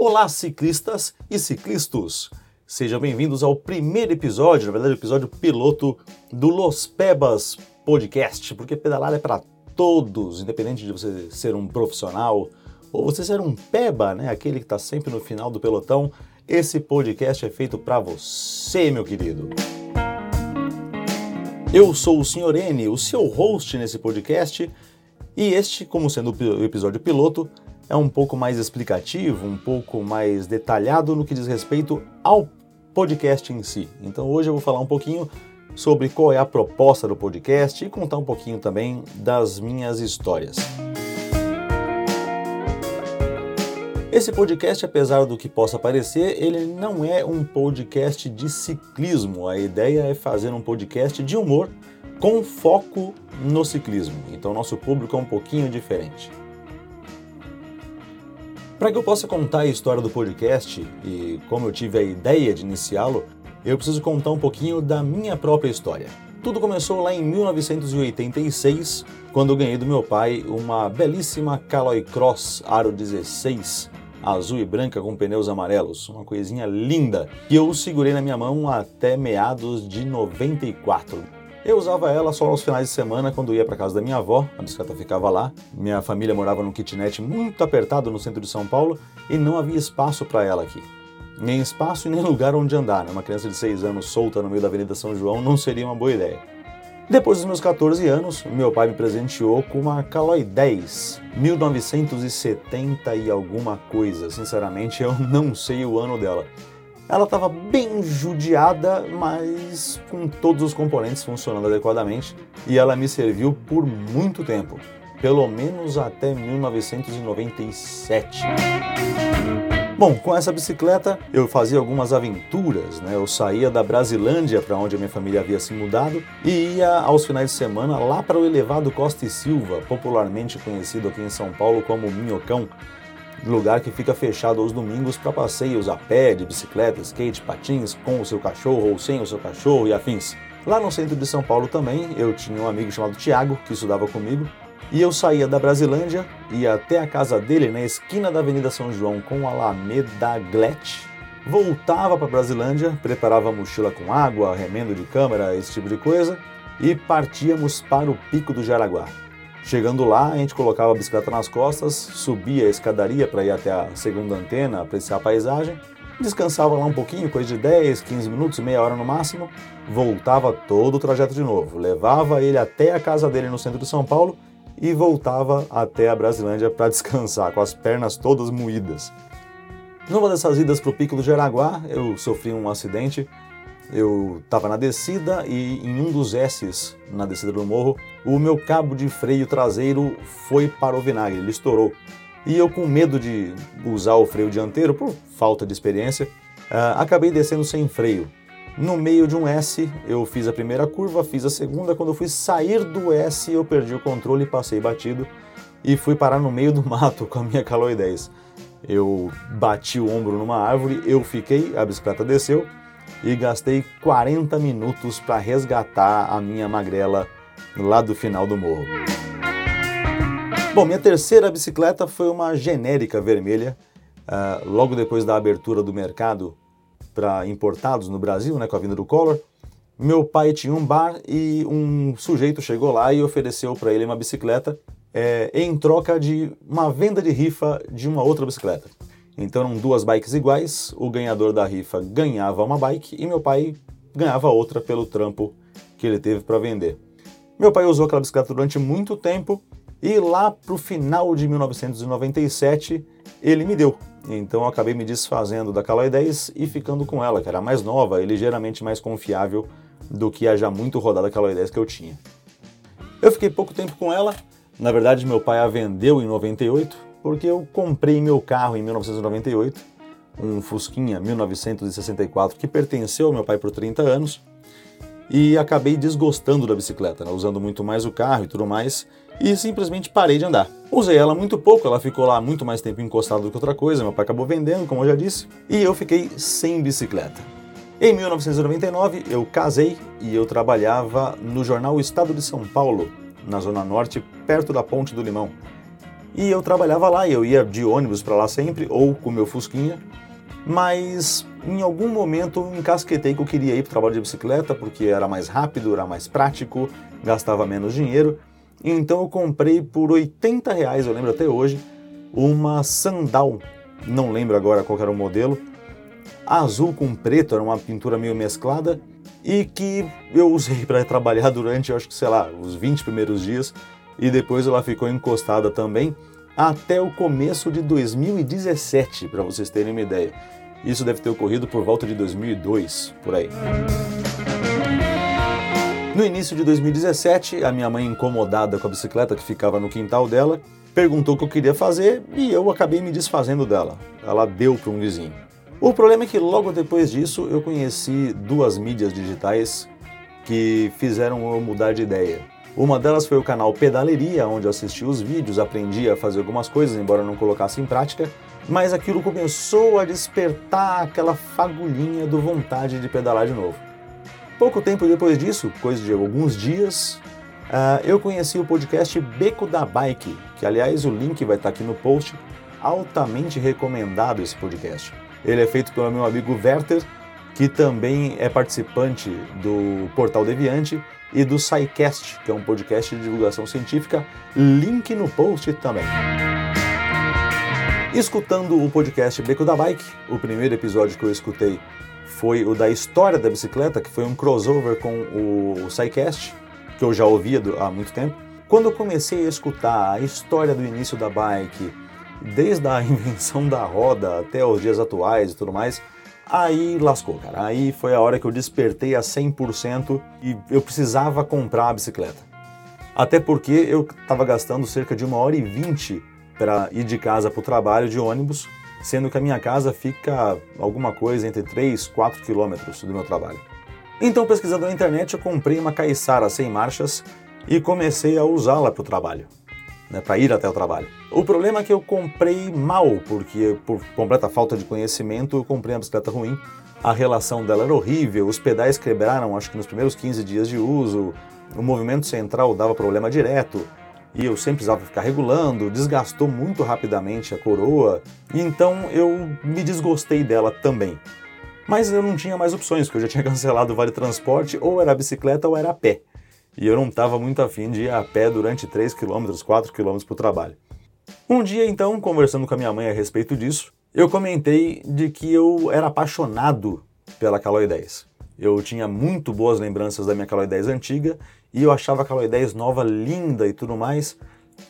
Olá, ciclistas e ciclistas! Sejam bem-vindos ao primeiro episódio, na verdade, o episódio piloto do Los Pebas Podcast, porque pedalar é para todos, independente de você ser um profissional ou você ser um peba, né, aquele que está sempre no final do pelotão. Esse podcast é feito para você, meu querido. Eu sou o Sr. N, o seu host nesse podcast, e este, como sendo o episódio piloto, é um pouco mais explicativo, um pouco mais detalhado no que diz respeito ao podcast em si. Então hoje eu vou falar um pouquinho sobre qual é a proposta do podcast e contar um pouquinho também das minhas histórias. Esse podcast, apesar do que possa parecer, ele não é um podcast de ciclismo. A ideia é fazer um podcast de humor com foco no ciclismo. Então nosso público é um pouquinho diferente. Para que eu possa contar a história do podcast e como eu tive a ideia de iniciá-lo, eu preciso contar um pouquinho da minha própria história. Tudo começou lá em 1986, quando eu ganhei do meu pai uma belíssima Caloi Cross Aro 16, azul e branca com pneus amarelos, uma coisinha linda, que eu segurei na minha mão até meados de 94. Eu usava ela só aos finais de semana quando ia para casa da minha avó, a bicicleta ficava lá. Minha família morava num kitnet muito apertado no centro de São Paulo e não havia espaço para ela aqui. Nem espaço e nem lugar onde andar, né? Uma criança de 6 anos solta no meio da Avenida São João não seria uma boa ideia. Depois dos meus 14 anos, meu pai me presenteou com uma Caloi 10, 1970 e alguma coisa. Sinceramente, eu não sei o ano dela. Ela estava bem judiada, mas com todos os componentes funcionando adequadamente, e ela me serviu por muito tempo, pelo menos até 1997. Bom, com essa bicicleta eu fazia algumas aventuras, né? Eu saía da Brasilândia, para onde a minha família havia se mudado, e ia aos finais de semana lá para o elevado Costa e Silva, popularmente conhecido aqui em São Paulo como Minhocão, lugar que fica fechado aos domingos para passeios a pé, de bicicleta, skate, patins, com o seu cachorro ou sem o seu cachorro e afins. Lá no centro de São Paulo também, eu tinha um amigo chamado Tiago, que estudava comigo, e eu saía da Brasilândia, ia até a casa dele na esquina da Avenida São João com a Alameda Glet, voltava para Brasilândia, preparava a mochila com água, remendo de câmera, esse tipo de coisa, e partíamos para o Pico do Jaraguá. Chegando lá, a gente colocava a bicicleta nas costas, subia a escadaria para ir até a segunda antena, apreciar a paisagem, descansava lá um pouquinho, coisa de 10, 15 minutos, meia hora no máximo, voltava todo o trajeto de novo, levava ele até a casa dele no centro de São Paulo e voltava até a Brasilândia para descansar, com as pernas todas moídas. Numa dessas idas para o Pico do Jaraguá, eu sofri um acidente eu estava na descida e em um dos S's na descida do morro, o meu cabo de freio traseiro foi para o vinagre, ele estourou. E eu, com medo de usar o freio dianteiro, por falta de experiência, uh, acabei descendo sem freio. No meio de um S, eu fiz a primeira curva, fiz a segunda. Quando eu fui sair do S, eu perdi o controle, passei batido e fui parar no meio do mato com a minha Caloi 10. Eu bati o ombro numa árvore, eu fiquei, a bicicleta desceu e gastei 40 minutos para resgatar a minha magrela lá do final do morro. Bom, minha terceira bicicleta foi uma genérica vermelha, uh, logo depois da abertura do mercado para importados no Brasil, né, com a vinda do Collor. Meu pai tinha um bar e um sujeito chegou lá e ofereceu para ele uma bicicleta é, em troca de uma venda de rifa de uma outra bicicleta. Então eram duas bikes iguais, o ganhador da rifa ganhava uma bike e meu pai ganhava outra pelo trampo que ele teve para vender. Meu pai usou aquela bicicleta durante muito tempo e lá para o final de 1997 ele me deu. Então eu acabei me desfazendo da Caloi 10 e ficando com ela, que era mais nova e ligeiramente mais confiável do que a já muito rodada Caloi 10 que eu tinha. Eu fiquei pouco tempo com ela, na verdade meu pai a vendeu em 98 porque eu comprei meu carro em 1998, um Fusquinha 1964 que pertenceu ao meu pai por 30 anos e acabei desgostando da bicicleta, né, usando muito mais o carro e tudo mais, e simplesmente parei de andar. Usei ela muito pouco, ela ficou lá muito mais tempo encostada do que outra coisa, meu pai acabou vendendo, como eu já disse, e eu fiquei sem bicicleta. Em 1999 eu casei e eu trabalhava no jornal Estado de São Paulo, na Zona Norte, perto da Ponte do Limão. E eu trabalhava lá, eu ia de ônibus para lá sempre, ou com meu Fusquinha, mas em algum momento eu encasquetei que eu queria ir para o trabalho de bicicleta porque era mais rápido, era mais prático, gastava menos dinheiro. Então eu comprei por 80 reais, eu lembro até hoje, uma sandal, não lembro agora qual era o modelo, azul com preto, era uma pintura meio mesclada, e que eu usei para trabalhar durante, acho que sei lá, os 20 primeiros dias, e depois ela ficou encostada também até o começo de 2017, para vocês terem uma ideia. Isso deve ter ocorrido por volta de 2002, por aí. No início de 2017, a minha mãe, incomodada com a bicicleta que ficava no quintal dela, perguntou o que eu queria fazer e eu acabei me desfazendo dela. Ela deu para um vizinho. O problema é que logo depois disso eu conheci duas mídias digitais que fizeram eu mudar de ideia. Uma delas foi o canal Pedaleria, onde eu assisti os vídeos, aprendi a fazer algumas coisas, embora não colocasse em prática, mas aquilo começou a despertar aquela fagulhinha do vontade de pedalar de novo. Pouco tempo depois disso, coisa de alguns dias, uh, eu conheci o podcast Beco da Bike, que aliás o link vai estar aqui no post, altamente recomendado esse podcast. Ele é feito pelo meu amigo Werther, que também é participante do Portal Deviante e do SciCast, que é um podcast de divulgação científica, link no post também. Escutando o podcast Beco da Bike, o primeiro episódio que eu escutei foi o da história da bicicleta, que foi um crossover com o SciCast, que eu já ouvia há muito tempo. Quando eu comecei a escutar a história do início da bike, desde a invenção da roda até os dias atuais e tudo mais, aí lascou, cara. Aí foi a hora que eu despertei a 100% e eu precisava comprar a bicicleta. Até porque eu estava gastando cerca de uma hora e vinte para ir de casa para o trabalho de ônibus, sendo que a minha casa fica alguma coisa entre 3 e 4 quilômetros do meu trabalho. Então, pesquisando na internet, eu comprei uma Caissara sem marchas e comecei a usá-la para o trabalho né, para ir até o trabalho. O problema é que eu comprei mal, porque por completa falta de conhecimento eu comprei uma bicicleta ruim. A relação dela era horrível, os pedais quebraram acho que nos primeiros 15 dias de uso, o movimento central dava problema direto, e eu sempre precisava ficar regulando, desgastou muito rapidamente a coroa, e então eu me desgostei dela também. Mas eu não tinha mais opções, porque eu já tinha cancelado o Vale Transporte, ou era bicicleta ou era a pé e eu não estava muito afim de ir a pé durante 3 km, 4 km para o trabalho. Um dia, então, conversando com a minha mãe a respeito disso, eu comentei de que eu era apaixonado pela Caloi 10. Eu tinha muito boas lembranças da minha Caloi 10 antiga e eu achava a Caloi 10 nova, linda e tudo mais.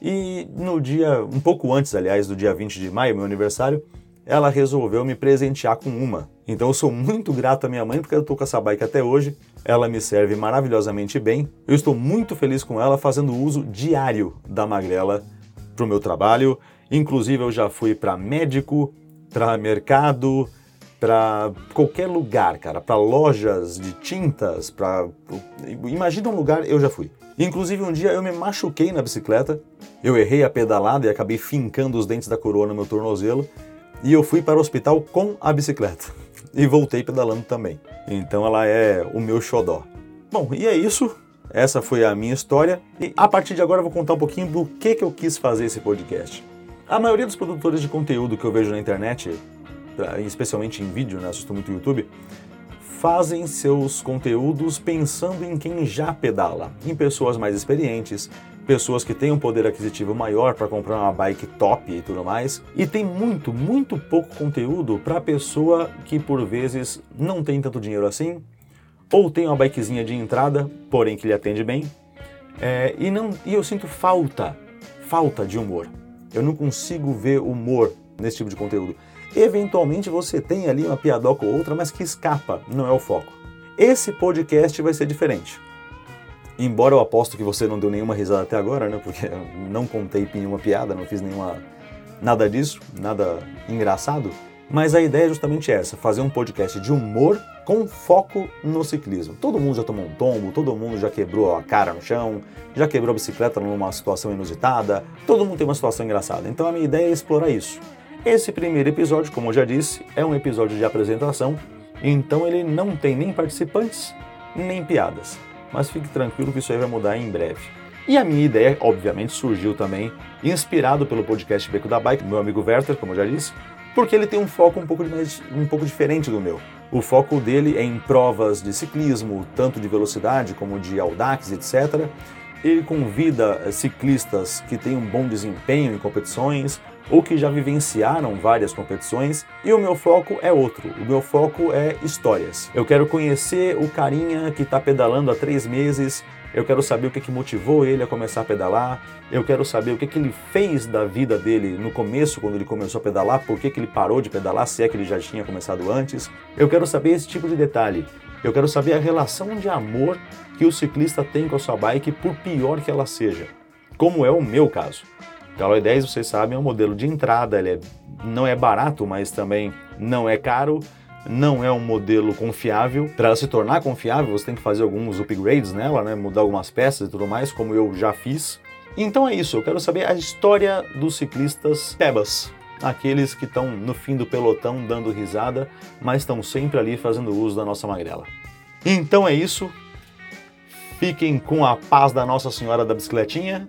E no dia, um pouco antes, aliás, do dia 20 de maio, meu aniversário, ela resolveu me presentear com uma. Então eu sou muito grato à minha mãe porque eu estou com essa bike até hoje. Ela me serve maravilhosamente bem. Eu estou muito feliz com ela fazendo uso diário da magrela para o meu trabalho. Inclusive eu já fui para médico, para mercado, para qualquer lugar, cara, para lojas de tintas, para imagina um lugar eu já fui. Inclusive um dia eu me machuquei na bicicleta, eu errei a pedalada e acabei fincando os dentes da coroa no meu tornozelo e eu fui para o hospital com a bicicleta e voltei pedalando também. Então ela é o meu xodó. Bom, e é isso. Essa foi a minha história e a partir de agora eu vou contar um pouquinho do que, que eu quis fazer esse podcast. A maioria dos produtores de conteúdo que eu vejo na internet, especialmente em vídeo, né, assisto muito YouTube, fazem seus conteúdos pensando em quem já pedala, em pessoas mais experientes, pessoas que têm um poder aquisitivo maior para comprar uma bike top e tudo mais. E tem muito, muito pouco conteúdo para a pessoa que por vezes não tem tanto dinheiro assim, ou tem uma bikezinha de entrada, porém que lhe atende bem. É, e, não, e eu sinto falta, falta de humor. Eu não consigo ver humor nesse tipo de conteúdo. Eventualmente você tem ali uma piadoca ou outra, mas que escapa, não é o foco. Esse podcast vai ser diferente. Embora eu aposto que você não deu nenhuma risada até agora, né? Porque eu não contei nenhuma piada, não fiz nenhuma nada disso, nada engraçado. Mas a ideia é justamente essa: fazer um podcast de humor com foco no ciclismo. Todo mundo já tomou um tombo, todo mundo já quebrou a cara no chão, já quebrou a bicicleta numa situação inusitada, todo mundo tem uma situação engraçada. Então a minha ideia é explorar isso. Esse primeiro episódio, como eu já disse, é um episódio de apresentação, então ele não tem nem participantes, nem piadas mas fique tranquilo que isso aí vai mudar em breve. E a minha ideia, obviamente, surgiu também inspirado pelo podcast Beco da Bike, meu amigo Werther, como eu já disse, porque ele tem um foco um pouco, mais, um pouco diferente do meu. O foco dele é em provas de ciclismo, tanto de velocidade como de audax, etc. Ele convida ciclistas que têm um bom desempenho em competições ou que já vivenciaram várias competições, e o meu foco é outro. O meu foco é histórias. Eu quero conhecer o carinha que está pedalando há três meses eu quero saber o que, que motivou ele a começar a pedalar, eu quero saber o que, que ele fez da vida dele no começo, quando ele começou a pedalar, por que, que ele parou de pedalar, se é que ele já tinha começado antes. Eu quero saber esse tipo de detalhe. Eu quero saber a relação de amor que o ciclista tem com a sua bike, por pior que ela seja, como é o meu caso. Caloi 10, vocês sabem, é um modelo de entrada, ele é, não é barato, mas também não é caro não é um modelo confiável. Para se tornar confiável, você tem que fazer alguns upgrades nela, né? mudar algumas peças e tudo mais, como eu já fiz. Então é isso, eu quero saber a história dos ciclistas Tebas, aqueles que estão no fim do pelotão dando risada, mas estão sempre ali fazendo uso da nossa magrela. Então é isso. Fiquem com a paz da Nossa Senhora da Bicicletinha